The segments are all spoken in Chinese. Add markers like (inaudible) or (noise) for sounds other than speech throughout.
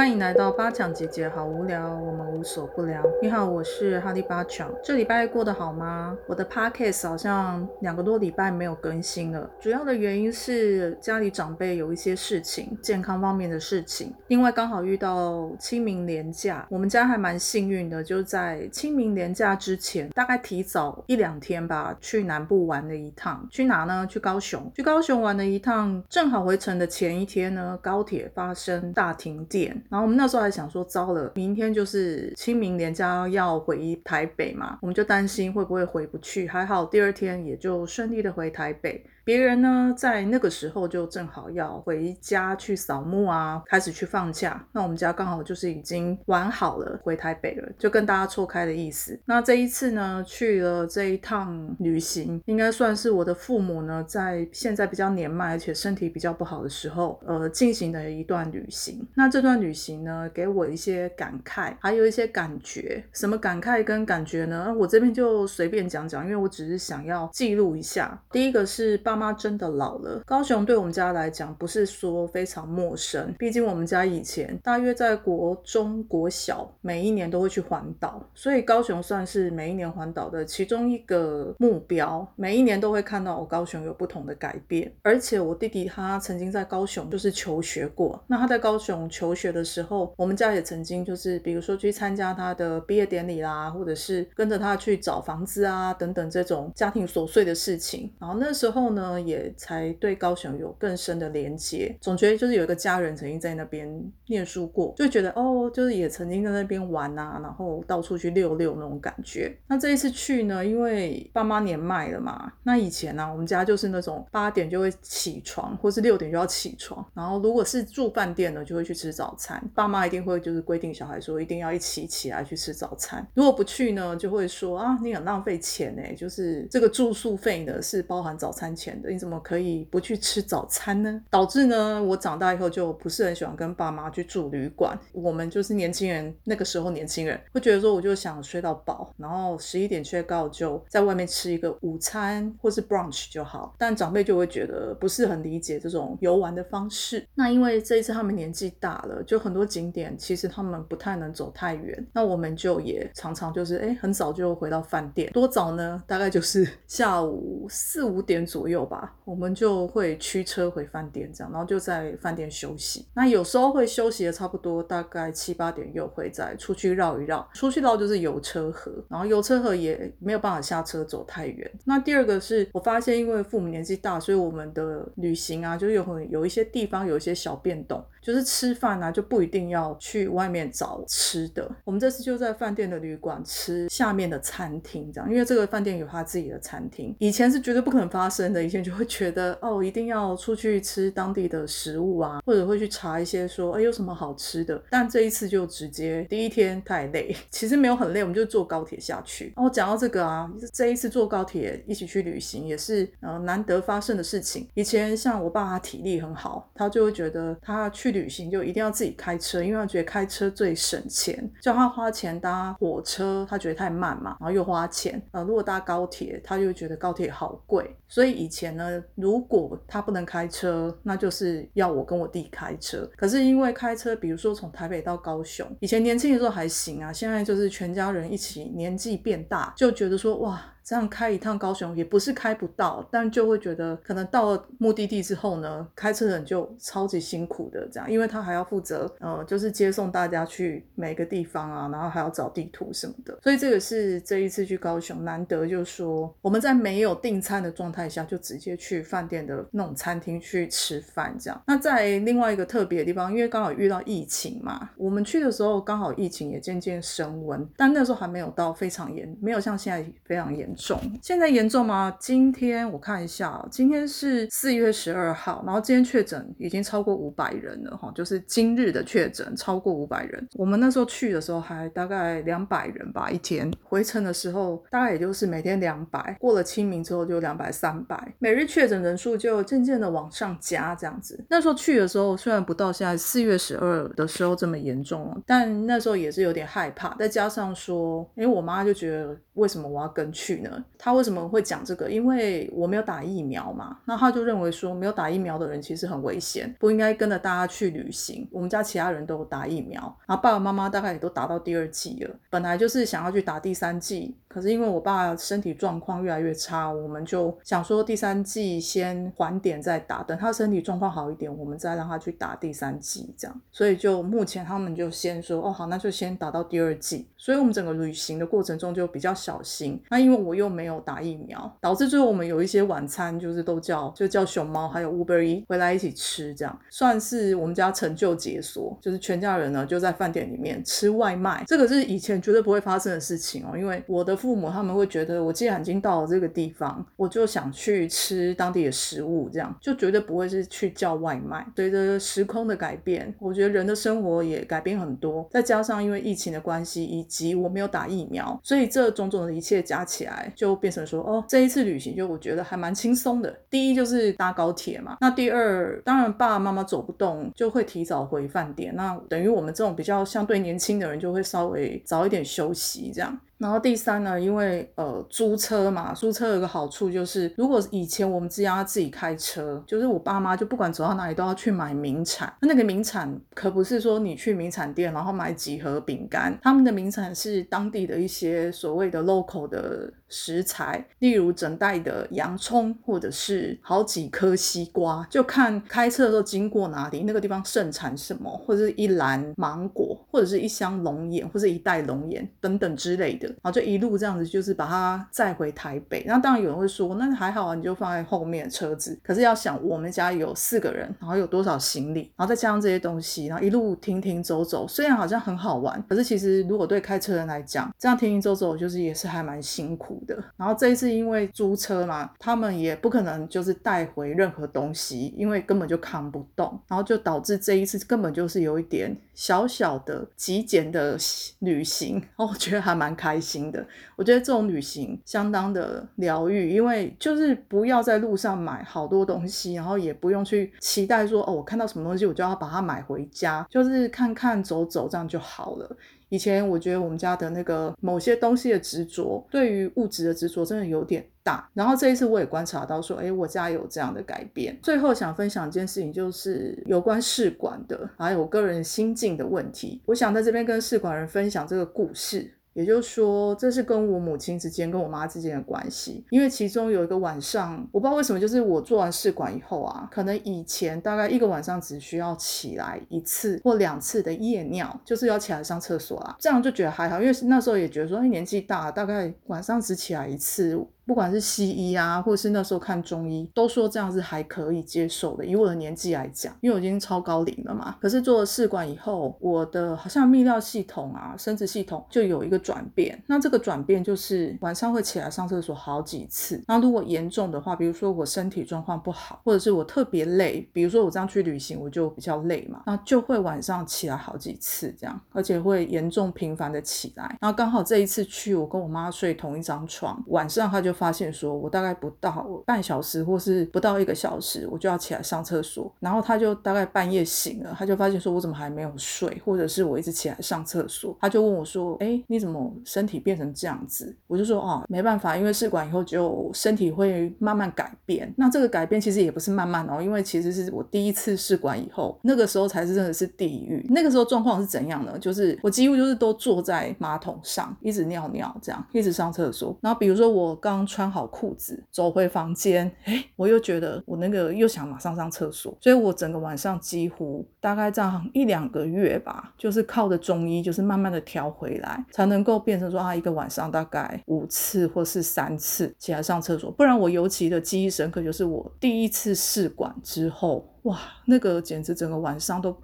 欢迎来到八强姐姐，好无聊，我们无所不聊。你好，我是哈利八强。这礼拜过得好吗？我的 podcast 好像两个多礼拜没有更新了，主要的原因是家里长辈有一些事情，健康方面的事情。另外刚好遇到清明连假，我们家还蛮幸运的，就在清明连假之前，大概提早一两天吧，去南部玩了一趟。去哪呢？去高雄。去高雄玩了一趟，正好回程的前一天呢，高铁发生大停电。然后我们那时候还想说，糟了，明天就是清明连假要回台北嘛，我们就担心会不会回不去。还好第二天也就顺利的回台北。别人呢，在那个时候就正好要回家去扫墓啊，开始去放假。那我们家刚好就是已经玩好了，回台北了，就跟大家错开的意思。那这一次呢，去了这一趟旅行，应该算是我的父母呢，在现在比较年迈而且身体比较不好的时候，呃，进行的一段旅行。那这段旅行呢，给我一些感慨，还有一些感觉。什么感慨跟感觉呢？我这边就随便讲讲，因为我只是想要记录一下。第一个是爸。妈真的老了。高雄对我们家来讲不是说非常陌生，毕竟我们家以前大约在国中、国小每一年都会去环岛，所以高雄算是每一年环岛的其中一个目标。每一年都会看到我高雄有不同的改变。而且我弟弟他曾经在高雄就是求学过，那他在高雄求学的时候，我们家也曾经就是比如说去参加他的毕业典礼啦，或者是跟着他去找房子啊等等这种家庭琐碎的事情。然后那时候呢。也才对高雄有更深的连接，总觉得就是有一个家人曾经在那边念书过，就觉得哦，就是也曾经在那边玩啊，然后到处去溜溜那种感觉。那这一次去呢，因为爸妈年迈了嘛，那以前呢，我们家就是那种八点就会起床，或是六点就要起床，然后如果是住饭店呢，就会去吃早餐。爸妈一定会就是规定小孩说一定要一起起来去吃早餐，如果不去呢，就会说啊，你很浪费钱哎，就是这个住宿费呢是包含早餐钱。你怎么可以不去吃早餐呢？导致呢，我长大以后就不是很喜欢跟爸妈去住旅馆。我们就是年轻人，那个时候年轻人会觉得说，我就想睡到饱，然后十一点睡觉就在外面吃一个午餐或是 brunch 就好。但长辈就会觉得不是很理解这种游玩的方式。那因为这一次他们年纪大了，就很多景点其实他们不太能走太远。那我们就也常常就是哎，很早就回到饭店。多早呢？大概就是 (laughs) 下午四五点左右。吧，我们就会驱车回饭店，这样，然后就在饭店休息。那有时候会休息的差不多，大概七八点又会再出去绕一绕。出去绕就是有车河，然后有车河也没有办法下车走太远。那第二个是我发现，因为父母年纪大，所以我们的旅行啊，就有很有一些地方有一些小变动。就是吃饭呢，就不一定要去外面找吃的。我们这次就在饭店的旅馆吃下面的餐厅，这样，因为这个饭店有他自己的餐厅。以前是绝对不可能发生的，以前就会觉得哦，一定要出去吃当地的食物啊，或者会去查一些说哎有什么好吃的。但这一次就直接第一天太累，(laughs) 其实没有很累，我们就坐高铁下去。哦讲到这个啊，这一次坐高铁一起去旅行也是呃难得发生的事情。以前像我爸他体力很好，他就会觉得他去。旅行就一定要自己开车，因为他觉得开车最省钱。叫他花钱搭火车，他觉得太慢嘛，然后又花钱。呃，如果搭高铁，他就觉得高铁好贵。所以以前呢，如果他不能开车，那就是要我跟我弟开车。可是因为开车，比如说从台北到高雄，以前年轻的时候还行啊，现在就是全家人一起，年纪变大，就觉得说哇。这样开一趟高雄也不是开不到，但就会觉得可能到了目的地之后呢，开车人就超级辛苦的这样，因为他还要负责呃，就是接送大家去每个地方啊，然后还要找地图什么的。所以这个是这一次去高雄难得，就说我们在没有订餐的状态一下，就直接去饭店的那种餐厅去吃饭这样。那在另外一个特别的地方，因为刚好遇到疫情嘛，我们去的时候刚好疫情也渐渐升温，但那时候还没有到非常严，没有像现在非常严。重，现在严重吗？今天我看一下，今天是四月十二号，然后今天确诊已经超过五百人了哈，就是今日的确诊超过五百人。我们那时候去的时候还大概两百人吧一天，回程的时候大概也就是每天两百，过了清明之后就两百三三百，每日确诊人数就渐渐的往上加这样子。那时候去的时候虽然不到现在四月十二的时候这么严重了，但那时候也是有点害怕，再加上说，因为我妈就觉得。为什么我要跟去呢？他为什么会讲这个？因为我没有打疫苗嘛。那他就认为说，没有打疫苗的人其实很危险，不应该跟着大家去旅行。我们家其他人都有打疫苗，然后爸爸妈妈大概也都打到第二剂了。本来就是想要去打第三剂，可是因为我爸身体状况越来越差，我们就想说第三剂先缓点再打，等他身体状况好一点，我们再让他去打第三剂这样。所以就目前他们就先说，哦好，那就先打到第二剂。所以我们整个旅行的过程中就比较小小心。那因为我又没有打疫苗，导致最后我们有一些晚餐就是都叫就叫熊猫还有 Uber E 回来一起吃，这样算是我们家成就解锁，就是全家人呢就在饭店里面吃外卖。这个是以前绝对不会发生的事情哦，因为我的父母他们会觉得我既然已经到了这个地方，我就想去吃当地的食物，这样就绝对不会是去叫外卖。随着时空的改变，我觉得人的生活也改变很多，再加上因为疫情的关系以及我没有打疫苗，所以这种做的一切加起来，就变成说，哦，这一次旅行就我觉得还蛮轻松的。第一就是搭高铁嘛，那第二，当然爸爸妈妈走不动，就会提早回饭店，那等于我们这种比较相对年轻的人，就会稍微早一点休息这样。然后第三呢，因为呃租车嘛，租车有个好处就是，如果以前我们自家自己开车，就是我爸妈就不管走到哪里都要去买名产。那那个名产可不是说你去名产店然后买几盒饼干，他们的名产是当地的一些所谓的 local 的食材，例如整袋的洋葱，或者是好几颗西瓜，就看开车的时候经过哪里，那个地方盛产什么，或者是一篮芒果，或者是一箱龙眼，或者一袋龙眼等等之类的。然后就一路这样子，就是把它载回台北。那当然有人会说，那还好啊，你就放在后面车子。可是要想，我们家有四个人，然后有多少行李，然后再加上这些东西，然后一路停停走走，虽然好像很好玩，可是其实如果对开车人来讲，这样停停走走就是也是还蛮辛苦的。然后这一次因为租车嘛，他们也不可能就是带回任何东西，因为根本就扛不动，然后就导致这一次根本就是有一点小小的极简的旅行。(laughs) 哦，我觉得还蛮开。心的，我觉得这种旅行相当的疗愈，因为就是不要在路上买好多东西，然后也不用去期待说哦，我看到什么东西我就要把它买回家，就是看看走走这样就好了。以前我觉得我们家的那个某些东西的执着，对于物质的执着真的有点大。然后这一次我也观察到说，哎，我家有这样的改变。最后想分享一件事情，就是有关试管的，还有我个人心境的问题。我想在这边跟试管人分享这个故事。也就是说，这是跟我母亲之间、跟我妈之间的关系。因为其中有一个晚上，我不知道为什么，就是我做完试管以后啊，可能以前大概一个晚上只需要起来一次或两次的夜尿，就是要起来上厕所啦，这样就觉得还好。因为那时候也觉得说，哎，年纪大，大概晚上只起来一次。不管是西医啊，或者是那时候看中医，都说这样是还可以接受的。以我的年纪来讲，因为我已经超高龄了嘛。可是做了试管以后，我的好像泌尿系统啊、生殖系统就有一个转变。那这个转变就是晚上会起来上厕所好几次。那如果严重的话，比如说我身体状况不好，或者是我特别累，比如说我这样去旅行，我就比较累嘛，那就会晚上起来好几次这样，而且会严重频繁的起来。然后刚好这一次去，我跟我妈睡同一张床，晚上她就。发现说，我大概不到半小时，或是不到一个小时，我就要起来上厕所。然后他就大概半夜醒了，他就发现说我怎么还没有睡，或者是我一直起来上厕所。他就问我说：“哎，你怎么身体变成这样子？”我就说：“哦，没办法，因为试管以后就身体会慢慢改变。那这个改变其实也不是慢慢哦，因为其实是我第一次试管以后，那个时候才是真的是地狱。那个时候状况是怎样呢？就是我几乎就是都坐在马桶上，一直尿尿，这样一直上厕所。然后比如说我刚。穿好裤子走回房间，哎，我又觉得我那个又想马上上厕所，所以我整个晚上几乎大概这样一两个月吧，就是靠着中医，就是慢慢的调回来，才能够变成说啊一个晚上大概五次或是三次起来上厕所。不然我尤其的记忆深刻，就是我第一次试管之后，哇，那个简直整个晚上都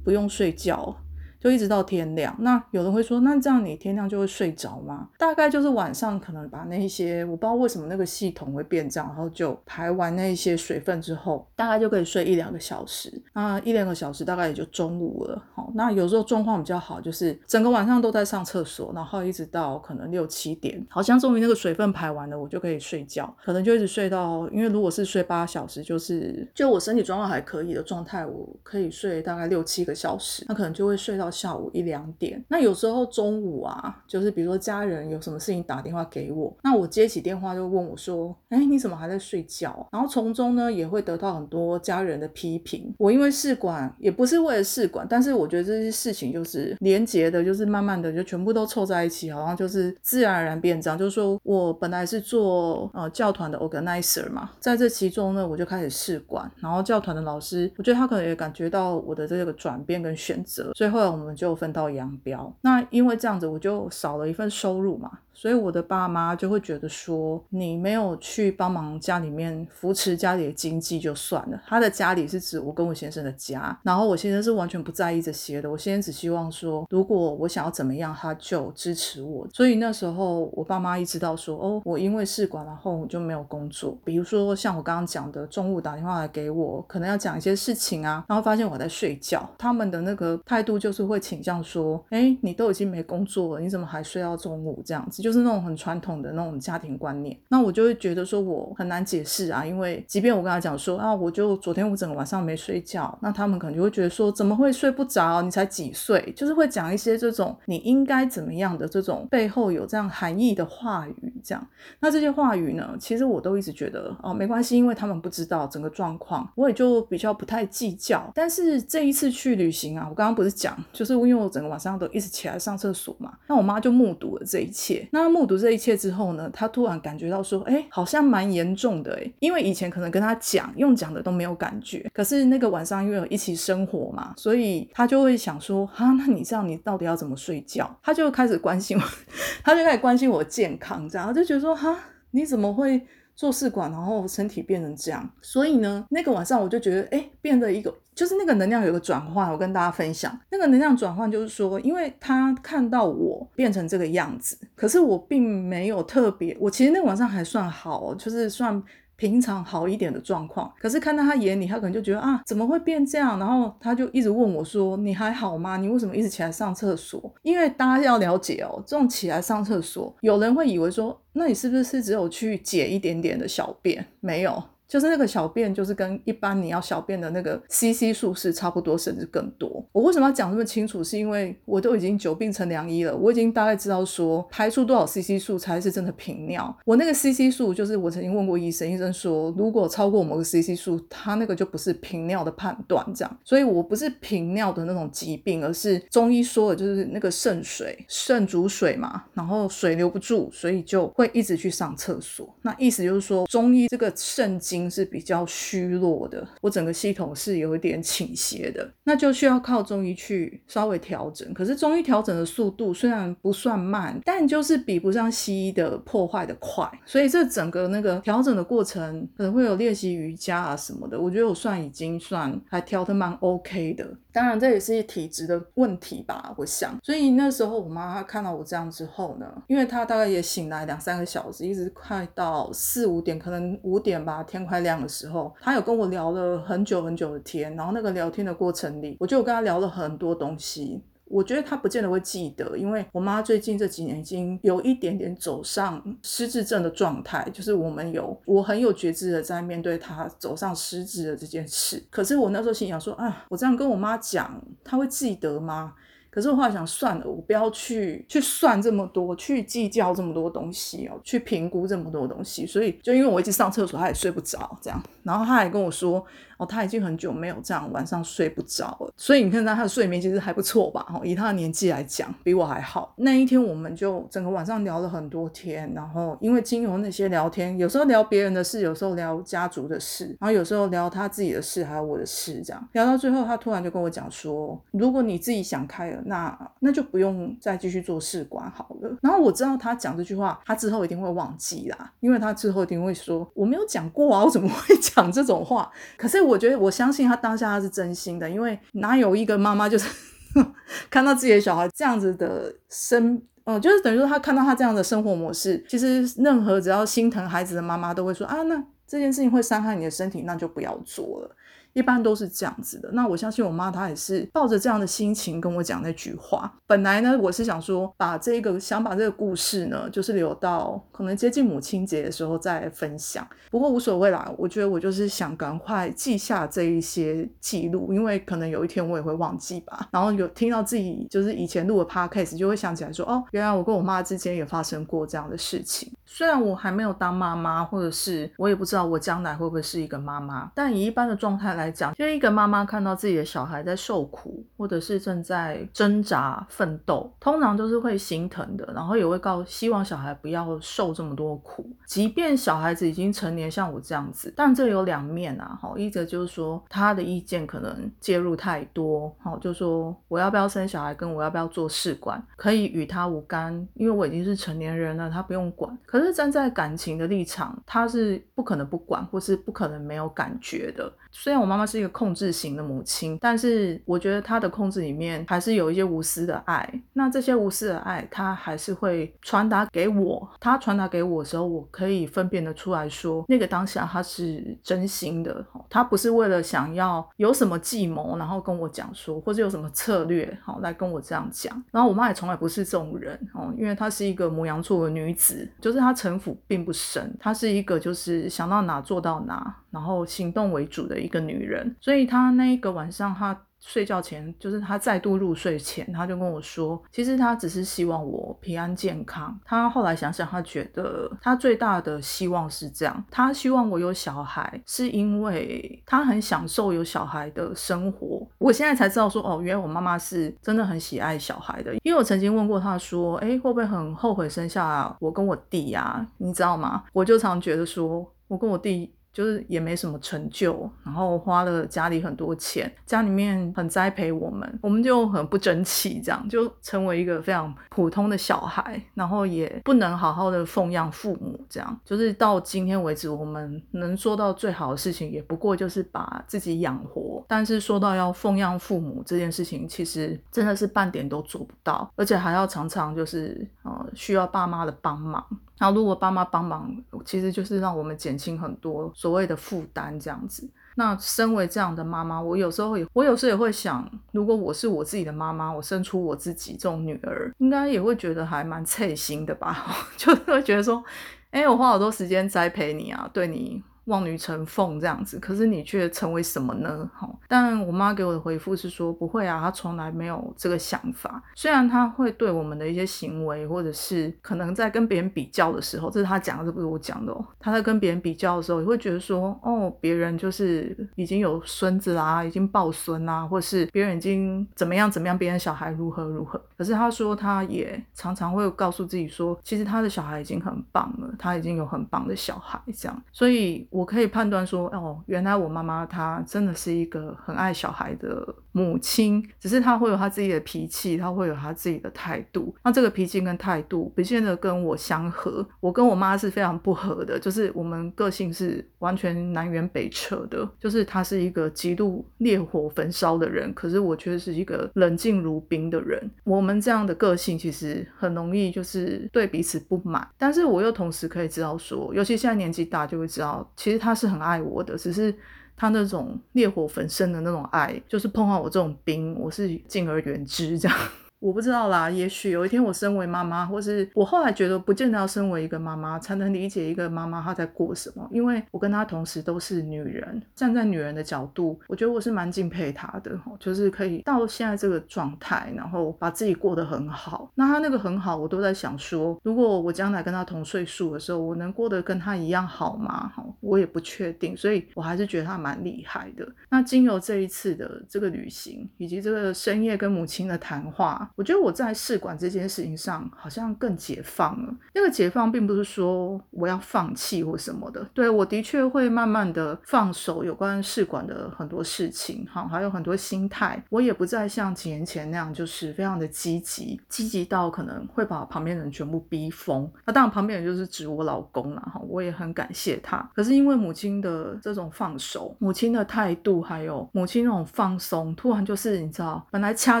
不用睡觉。就一直到天亮。那有人会说，那这样你天亮就会睡着吗？大概就是晚上可能把那些我不知道为什么那个系统会变这样，然后就排完那些水分之后，大概就可以睡一两个小时。那一两个小时大概也就中午了。好，那有时候状况比较好，就是整个晚上都在上厕所，然后一直到可能六七点，好像终于那个水分排完了，我就可以睡觉。可能就一直睡到，因为如果是睡八小时，就是就我身体状况还可以的状态，我可以睡大概六七个小时。那可能就会睡到。到下午一两点。那有时候中午啊，就是比如说家人有什么事情打电话给我，那我接起电话就问我说：“哎，你怎么还在睡觉？”然后从中呢也会得到很多家人的批评。我因为试管也不是为了试管，但是我觉得这些事情就是连结的，就是慢慢的就全部都凑在一起，好像就是自然而然变这样。就是说我本来是做呃教团的 organizer 嘛，在这其中呢，我就开始试管，然后教团的老师，我觉得他可能也感觉到我的这个转变跟选择，所以后来我们就分道扬镳。那因为这样子，我就少了一份收入嘛。所以我的爸妈就会觉得说，你没有去帮忙家里面扶持家里的经济就算了。他的家里是指我跟我先生的家，然后我先生是完全不在意这些的。我先生只希望说，如果我想要怎么样，他就支持我。所以那时候我爸妈一知道说，哦，我因为试管然后我就没有工作。比如说像我刚刚讲的，中午打电话来给我，可能要讲一些事情啊，然后发现我在睡觉，他们的那个态度就是会倾向说，哎，你都已经没工作了，你怎么还睡到中午这样子？就是那种很传统的那种家庭观念，那我就会觉得说我很难解释啊，因为即便我跟他讲说啊，我就昨天我整个晚上没睡觉，那他们可能就会觉得说怎么会睡不着？你才几岁？就是会讲一些这种你应该怎么样的这种背后有这样含义的话语，这样。那这些话语呢，其实我都一直觉得哦没关系，因为他们不知道整个状况，我也就比较不太计较。但是这一次去旅行啊，我刚刚不是讲，就是因为我整个晚上都一直起来上厕所嘛，那我妈就目睹了这一切，那目睹。这一切之后呢，他突然感觉到说，哎，好像蛮严重的哎，因为以前可能跟他讲，用讲的都没有感觉，可是那个晚上因为有一起生活嘛，所以他就会想说，哈，那你这样你到底要怎么睡觉？他就开始关心我，(laughs) 他就开始关心我健康，这样他就觉得说，哈，你怎么会？做试管，然后身体变成这样，所以呢，那个晚上我就觉得，哎，变得一个，就是那个能量有个转换。我跟大家分享，那个能量转换就是说，因为他看到我变成这个样子，可是我并没有特别，我其实那个晚上还算好，就是算。平常好一点的状况，可是看到他眼里，他可能就觉得啊，怎么会变这样？然后他就一直问我说：“你还好吗？你为什么一直起来上厕所？”因为大家要了解哦，这种起来上厕所，有人会以为说，那你是不是只有去解一点点的小便？没有。就是那个小便，就是跟一般你要小便的那个 CC 数是差不多，甚至更多。我为什么要讲这么清楚？是因为我都已经久病成良医了，我已经大概知道说排出多少 CC 数才是真的频尿。我那个 CC 数就是我曾经问过医生，医生说如果超过某个 CC 数，他那个就不是频尿的判断，这样。所以我不是频尿的那种疾病，而是中医说的就是那个肾水，肾主水嘛，然后水流不住，所以就会一直去上厕所。那意思就是说，中医这个肾经。是比较虚弱的，我整个系统是有一点倾斜的，那就需要靠中医去稍微调整。可是中医调整的速度虽然不算慢，但就是比不上西医的破坏的快。所以这整个那个调整的过程可能会有练习瑜伽啊什么的，我觉得我算已经算还调的蛮 OK 的。当然这也是体质的问题吧，我想。所以那时候我妈她看到我这样之后呢，因为她大概也醒来两三个小时，一直快到四五点，可能五点吧，天。快亮的时候，他有跟我聊了很久很久的天，然后那个聊天的过程里，我就跟他聊了很多东西。我觉得他不见得会记得，因为我妈最近这几年已经有一点点走上失智症的状态，就是我们有我很有觉知的在面对他走上失智的这件事。可是我那时候心想说啊，我这样跟我妈讲，她会记得吗？可是我后来想算了，我不要去去算这么多，去计较这么多东西哦，去评估这么多东西。所以就因为我一直上厕所，他也睡不着，这样，然后他还跟我说。哦，他已经很久没有这样晚上睡不着了，所以你看他他的睡眠其实还不错吧？哦，以他的年纪来讲，比我还好。那一天我们就整个晚上聊了很多天，然后因为经由那些聊天，有时候聊别人的事，有时候聊家族的事，然后有时候聊他自己的事，还有我的事，这样聊到最后，他突然就跟我讲说：“如果你自己想开了，那那就不用再继续做试管好了。”然后我知道他讲这句话，他之后一定会忘记啦，因为他之后一定会说：“我没有讲过啊，我怎么会 (laughs) 讲这种话？”可是。我觉得我相信他当下他是真心的，因为哪有一个妈妈就是 (laughs) 看到自己的小孩这样子的生，哦，就是等于说他看到他这样的生活模式，其实任何只要心疼孩子的妈妈都会说啊，那这件事情会伤害你的身体，那就不要做了。一般都是这样子的。那我相信我妈她也是抱着这样的心情跟我讲那句话。本来呢，我是想说把这个想把这个故事呢，就是留到可能接近母亲节的时候再分享。不过无所谓啦，我觉得我就是想赶快记下这一些记录，因为可能有一天我也会忘记吧。然后有听到自己就是以前录的 podcast，就会想起来说，哦，原来我跟我妈之间也发生过这样的事情。虽然我还没有当妈妈，或者是我也不知道我将来会不会是一个妈妈，但以一般的状态来讲，就一个妈妈看到自己的小孩在受苦，或者是正在挣扎奋斗，通常都是会心疼的，然后也会告希望小孩不要受这么多苦。即便小孩子已经成年，像我这样子，但这有两面啊，哈，一则就是说他的意见可能介入太多，好，就说我要不要生小孩，跟我要不要做试管，可以与他无干，因为我已经是成年人了，他不用管。可是站在感情的立场，他是不可能不管，或是不可能没有感觉的。虽然我妈妈是一个控制型的母亲，但是我觉得她的控制里面还是有一些无私的爱。那这些无私的爱，她还是会传达给我。她传达给我的时候，我可以分辨得出来说，那个当下她是真心的，她不是为了想要有什么计谋，然后跟我讲说，或者有什么策略，好来跟我这样讲。然后我妈也从来不是这种人哦，因为她是一个母羊座的女子，就是她城府并不深，她是一个就是想到哪做到哪。然后行动为主的一个女人，所以她那一个晚上，她睡觉前，就是他再度入睡前，他就跟我说，其实他只是希望我平安健康。他后来想想，他觉得他最大的希望是这样，他希望我有小孩，是因为他很享受有小孩的生活。我现在才知道说，哦，原来我妈妈是真的很喜爱小孩的，因为我曾经问过他说，哎，会不会很后悔生下我跟我弟呀？你知道吗？我就常觉得说，我跟我弟。就是也没什么成就，然后花了家里很多钱，家里面很栽培我们，我们就很不争气，这样就成为一个非常普通的小孩，然后也不能好好的奉养父母，这样就是到今天为止，我们能做到最好的事情，也不过就是把自己养活。但是说到要奉养父母这件事情，其实真的是半点都做不到，而且还要常常就是呃需要爸妈的帮忙。那，如果爸妈帮忙，其实就是让我们减轻很多所谓的负担，这样子。那身为这样的妈妈，我有时候也，我有时候也会想，如果我是我自己的妈妈，我生出我自己这种女儿，应该也会觉得还蛮刺心的吧？(laughs) 就会觉得说，哎，我花好多时间栽培你啊，对你。望女成凤这样子，可是你却成为什么呢？哈，但我妈给我的回复是说不会啊，她从来没有这个想法。虽然她会对我们的一些行为，或者是可能在跟别人比较的时候，这是她讲的，这不是我讲的哦。她在跟别人比较的时候，也会觉得说，哦，别人就是已经有孙子啦，已经抱孙啦，或是别人已经怎么样怎么样，别人小孩如何如何。可是她说，她也常常会告诉自己说，其实她的小孩已经很棒了，她已经有很棒的小孩这样，所以。我可以判断说，哦，原来我妈妈她真的是一个很爱小孩的母亲，只是她会有她自己的脾气，她会有她自己的态度。那这个脾气跟态度不见得跟我相合，我跟我妈是非常不合的，就是我们个性是完全南辕北辙的。就是她是一个极度烈火焚烧的人，可是我却是一个冷静如冰的人。我们这样的个性其实很容易就是对彼此不满，但是我又同时可以知道说，尤其现在年纪大就会知道。其实他是很爱我的，只是他那种烈火焚身的那种爱，就是碰到我这种冰，我是敬而远之这样。我不知道啦，也许有一天我身为妈妈，或是我后来觉得不见得要身为一个妈妈才能理解一个妈妈她在过什么，因为我跟她同时都是女人，站在女人的角度，我觉得我是蛮敬佩她的，就是可以到现在这个状态，然后把自己过得很好。那她那个很好，我都在想说，如果我将来跟她同岁数的时候，我能过得跟她一样好吗？哈，我也不确定，所以我还是觉得她蛮厉害的。那经由这一次的这个旅行，以及这个深夜跟母亲的谈话。我觉得我在试管这件事情上好像更解放了。那个解放并不是说我要放弃或什么的，对我的确会慢慢的放手有关试管的很多事情，哈，还有很多心态，我也不再像几年前那样，就是非常的积极，积极到可能会把旁边人全部逼疯。那当然旁边人就是指我老公了，哈，我也很感谢他。可是因为母亲的这种放手，母亲的态度，还有母亲那种放松，突然就是你知道，本来掐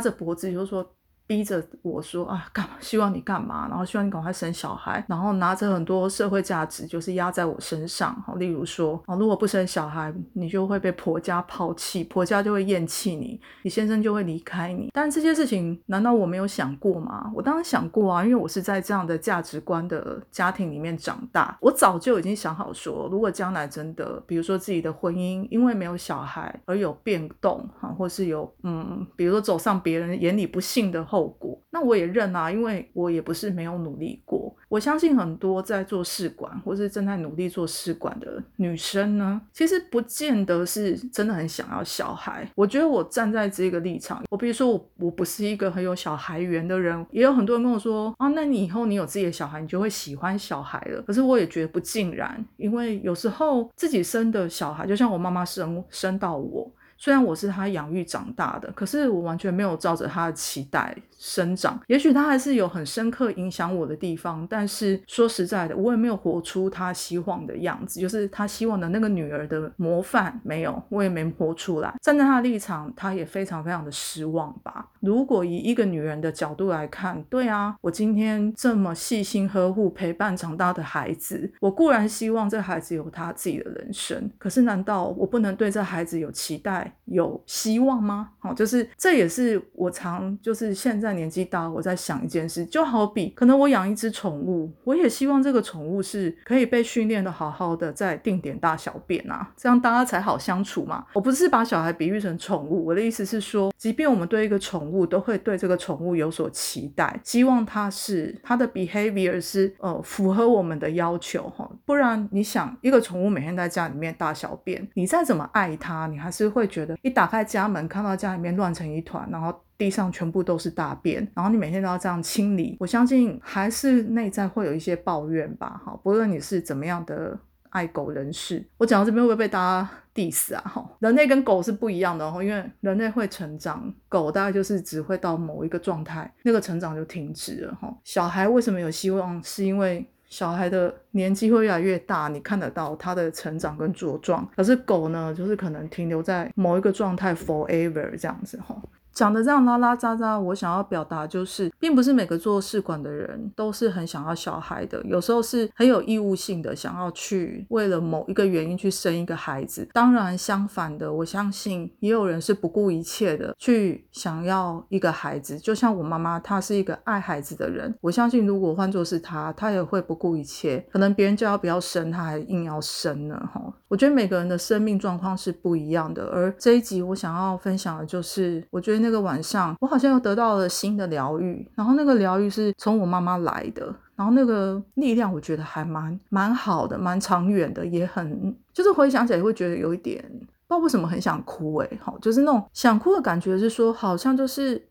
着脖子就说。逼着我说啊，干嘛？希望你干嘛？然后希望你赶快生小孩，然后拿着很多社会价值，就是压在我身上。好，例如说，哦，如果不生小孩，你就会被婆家抛弃，婆家就会厌弃你，你先生就会离开你。但这些事情，难道我没有想过吗？我当然想过啊，因为我是在这样的价值观的家庭里面长大，我早就已经想好说，如果将来真的，比如说自己的婚姻因为没有小孩而有变动，哈，或是有嗯，比如说走上别人眼里不幸的话后果，那我也认啊，因为我也不是没有努力过。我相信很多在做试管或是正在努力做试管的女生呢，其实不见得是真的很想要小孩。我觉得我站在这个立场，我比如说我我不是一个很有小孩缘的人，也有很多人跟我说啊，那你以后你有自己的小孩，你就会喜欢小孩了。可是我也觉得不尽然，因为有时候自己生的小孩，就像我妈妈生生到我。虽然我是他养育长大的，可是我完全没有照着他的期待生长。也许他还是有很深刻影响我的地方，但是说实在的，我也没有活出他希望的样子，就是他希望的那个女儿的模范，没有，我也没活出来。站在他的立场，他也非常非常的失望吧。如果以一个女人的角度来看，对啊，我今天这么细心呵护、陪伴长大的孩子，我固然希望这孩子有他自己的人生，可是难道我不能对这孩子有期待？有希望吗？好，就是这也是我常就是现在年纪大，我在想一件事，就好比可能我养一只宠物，我也希望这个宠物是可以被训练的好好的，在定点大小便啊，这样大家才好相处嘛。我不是把小孩比喻成宠物，我的意思是说，即便我们对一个宠物都会对这个宠物有所期待，希望它是它的 behavior 是呃符合我们的要求哈，不然你想一个宠物每天在家里面大小便，你再怎么爱它，你还是会。觉得一打开家门，看到家里面乱成一团，然后地上全部都是大便，然后你每天都要这样清理，我相信还是内在会有一些抱怨吧。哈，不论你是怎么样的爱狗人士，我讲到这边会不会被大家 diss 啊？哈，人类跟狗是不一样的哈，因为人类会成长，狗大概就是只会到某一个状态，那个成长就停止了。哈，小孩为什么有希望？是因为小孩的年纪会越来越大，你看得到他的成长跟茁壮。可是狗呢，就是可能停留在某一个状态 forever 这样子哈。讲的这样拉拉杂杂，我想要表达就是，并不是每个做试管的人都是很想要小孩的，有时候是很有义务性的想要去为了某一个原因去生一个孩子。当然，相反的，我相信也有人是不顾一切的去想要一个孩子。就像我妈妈，她是一个爱孩子的人，我相信如果换作是她，她也会不顾一切。可能别人叫她不要生，她还硬要生呢。哈，我觉得每个人的生命状况是不一样的。而这一集我想要分享的就是，我觉得。那个晚上，我好像又得到了新的疗愈，然后那个疗愈是从我妈妈来的，然后那个力量我觉得还蛮蛮好的，蛮长远的，也很就是回想起来会觉得有一点不知道为什么很想哭哎，好，就是那种想哭的感觉是说，好像就是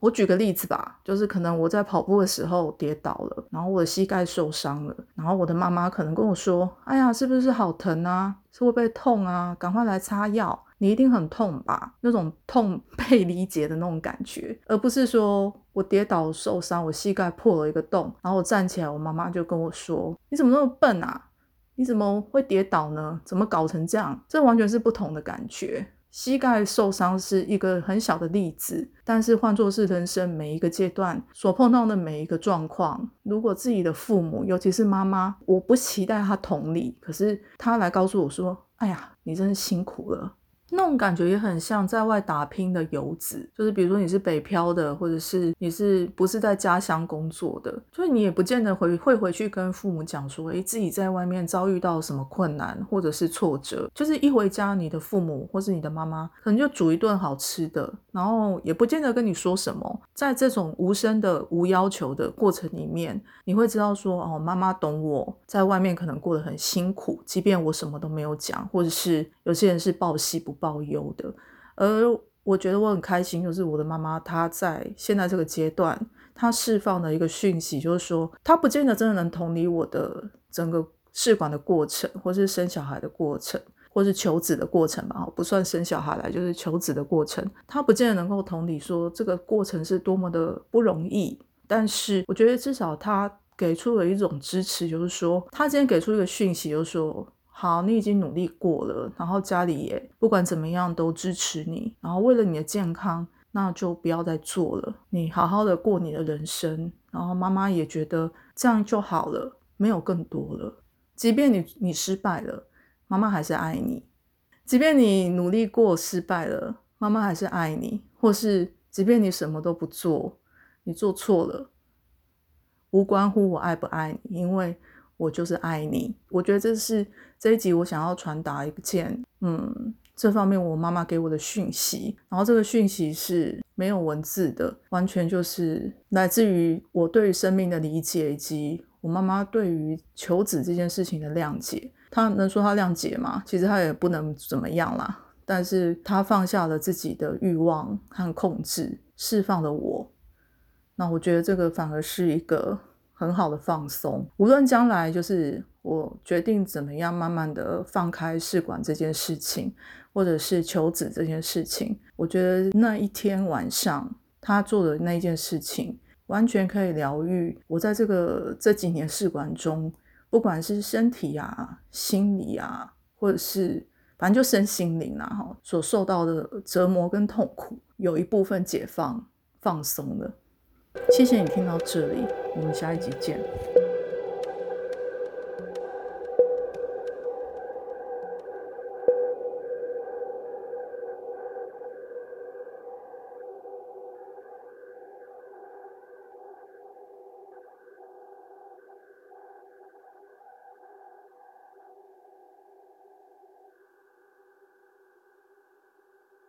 我举个例子吧，就是可能我在跑步的时候跌倒了，然后我的膝盖受伤了，然后我的妈妈可能跟我说，哎呀，是不是好疼啊？是会不会痛啊？赶快来擦药。你一定很痛吧？那种痛 (laughs) 被理解的那种感觉，而不是说我跌倒受伤，我膝盖破了一个洞，然后我站起来，我妈妈就跟我说：“你怎么那么笨啊？你怎么会跌倒呢？怎么搞成这样？”这完全是不同的感觉。膝盖受伤是一个很小的例子，但是换作是人生每一个阶段所碰到的每一个状况，如果自己的父母，尤其是妈妈，我不期待他同理，可是他来告诉我说：“哎呀，你真是辛苦了。”那种感觉也很像在外打拼的游子，就是比如说你是北漂的，或者是你是不是在家乡工作的，所以你也不见得回会回去跟父母讲说，诶，自己在外面遭遇到什么困难或者是挫折，就是一回家，你的父母或是你的妈妈可能就煮一顿好吃的，然后也不见得跟你说什么，在这种无声的无要求的过程里面，你会知道说，哦，妈妈懂我在外面可能过得很辛苦，即便我什么都没有讲，或者是有些人是报喜不。报忧的，而我觉得我很开心，就是我的妈妈她在现在这个阶段，她释放的一个讯息，就是说她不见得真的能同理我的整个试管的过程，或是生小孩的过程，或是求子的过程吧，不算生小孩来，就是求子的过程，她不见得能够同理说这个过程是多么的不容易，但是我觉得至少她给出了一种支持，就是说她今天给出一个讯息，就是说。好，你已经努力过了，然后家里也不管怎么样都支持你，然后为了你的健康，那就不要再做了，你好好的过你的人生。然后妈妈也觉得这样就好了，没有更多了。即便你你失败了，妈妈还是爱你；即便你努力过失败了，妈妈还是爱你。或是即便你什么都不做，你做错了，无关乎我爱不爱你，因为我就是爱你。我觉得这是这一集我想要传达一件，嗯。这方面我妈妈给我的讯息，然后这个讯息是没有文字的，完全就是来自于我对于生命的理解，以及我妈妈对于求子这件事情的谅解。她能说她谅解吗？其实她也不能怎么样啦。但是她放下了自己的欲望和控制，释放了我。那我觉得这个反而是一个很好的放松。无论将来就是我决定怎么样，慢慢的放开试管这件事情。或者是求子这件事情，我觉得那一天晚上他做的那件事情，完全可以疗愈我在这个这几年试管中，不管是身体啊、心理啊，或者是反正就身心灵啊，哈，所受到的折磨跟痛苦，有一部分解放、放松了。谢谢你听到这里，我们下一集见。